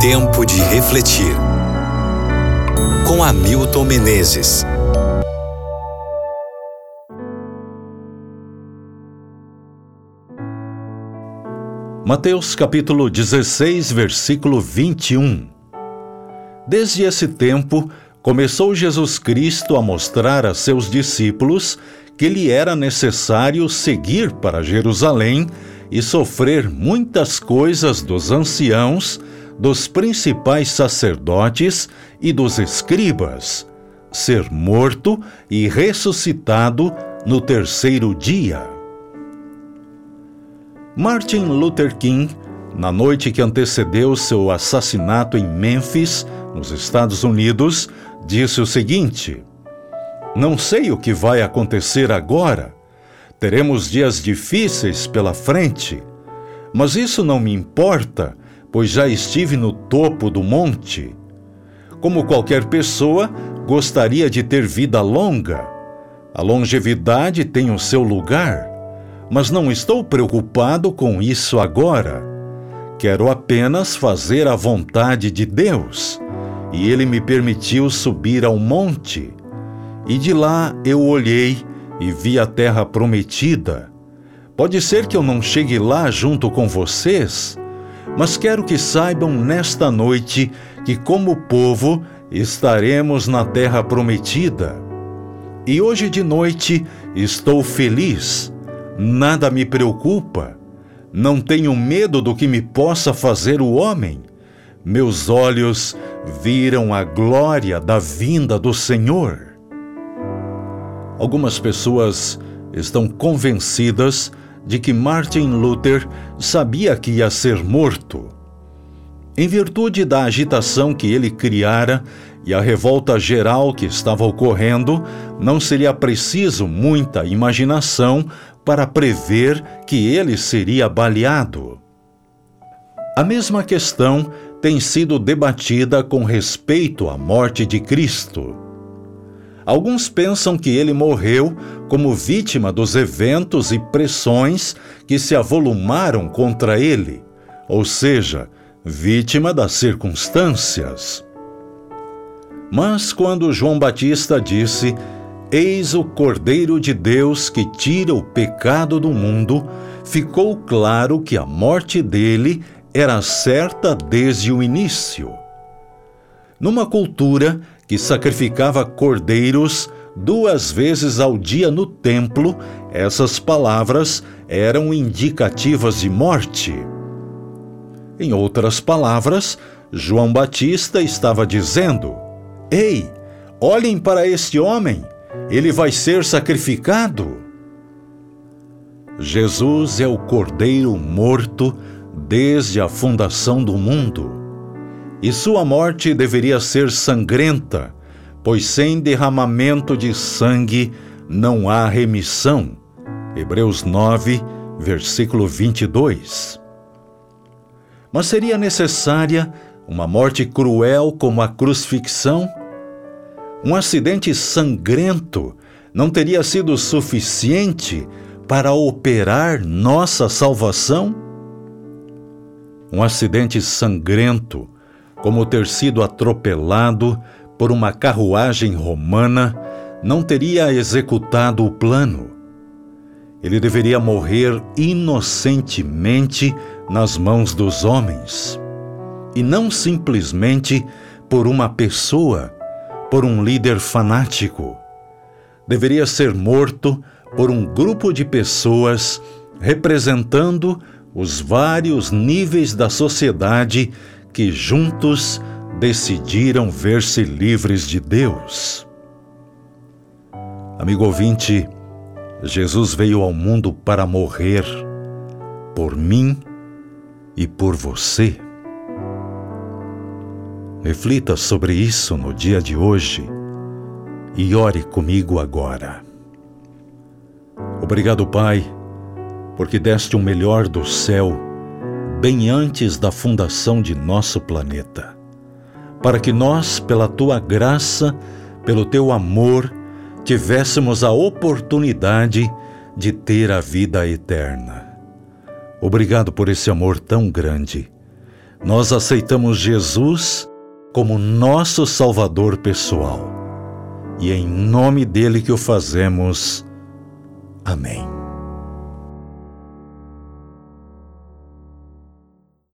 Tempo de refletir. Com Hamilton Menezes. Mateus capítulo 16, versículo 21. Desde esse tempo, começou Jesus Cristo a mostrar a seus discípulos que lhe era necessário seguir para Jerusalém e sofrer muitas coisas dos anciãos, dos principais sacerdotes e dos escribas, ser morto e ressuscitado no terceiro dia. Martin Luther King, na noite que antecedeu seu assassinato em Memphis, nos Estados Unidos, disse o seguinte: Não sei o que vai acontecer agora. Teremos dias difíceis pela frente, mas isso não me importa, pois já estive no topo do monte. Como qualquer pessoa, gostaria de ter vida longa. A longevidade tem o seu lugar mas não estou preocupado com isso agora. Quero apenas fazer a vontade de Deus. E ele me permitiu subir ao monte. E de lá eu olhei e vi a terra prometida. Pode ser que eu não chegue lá junto com vocês, mas quero que saibam nesta noite que, como povo, estaremos na terra prometida. E hoje de noite estou feliz Nada me preocupa. Não tenho medo do que me possa fazer o homem. Meus olhos viram a glória da vinda do Senhor. Algumas pessoas estão convencidas de que Martin Luther sabia que ia ser morto. Em virtude da agitação que ele criara e a revolta geral que estava ocorrendo, não seria preciso muita imaginação para prever que ele seria baleado. A mesma questão tem sido debatida com respeito à morte de Cristo. Alguns pensam que ele morreu como vítima dos eventos e pressões que se avolumaram contra ele, ou seja, vítima das circunstâncias. Mas quando João Batista disse Eis o Cordeiro de Deus que tira o pecado do mundo, ficou claro que a morte dele era certa desde o início. Numa cultura que sacrificava cordeiros duas vezes ao dia no templo, essas palavras eram indicativas de morte. Em outras palavras, João Batista estava dizendo: Ei, olhem para este homem ele vai ser sacrificado. Jesus é o Cordeiro morto desde a fundação do mundo. E sua morte deveria ser sangrenta, pois sem derramamento de sangue não há remissão. Hebreus 9, versículo 22. Mas seria necessária uma morte cruel como a crucifixão? Um acidente sangrento não teria sido suficiente para operar nossa salvação? Um acidente sangrento, como ter sido atropelado por uma carruagem romana, não teria executado o plano. Ele deveria morrer inocentemente nas mãos dos homens, e não simplesmente por uma pessoa por um líder fanático. Deveria ser morto por um grupo de pessoas representando os vários níveis da sociedade que juntos decidiram ver-se livres de Deus. Amigo ouvinte, Jesus veio ao mundo para morrer por mim e por você. Reflita sobre isso no dia de hoje e ore comigo agora. Obrigado, Pai, porque deste o melhor do céu bem antes da fundação de nosso planeta, para que nós, pela tua graça, pelo teu amor, tivéssemos a oportunidade de ter a vida eterna. Obrigado por esse amor tão grande nós aceitamos Jesus como nosso Salvador pessoal. E é em nome dele que o fazemos. Amém.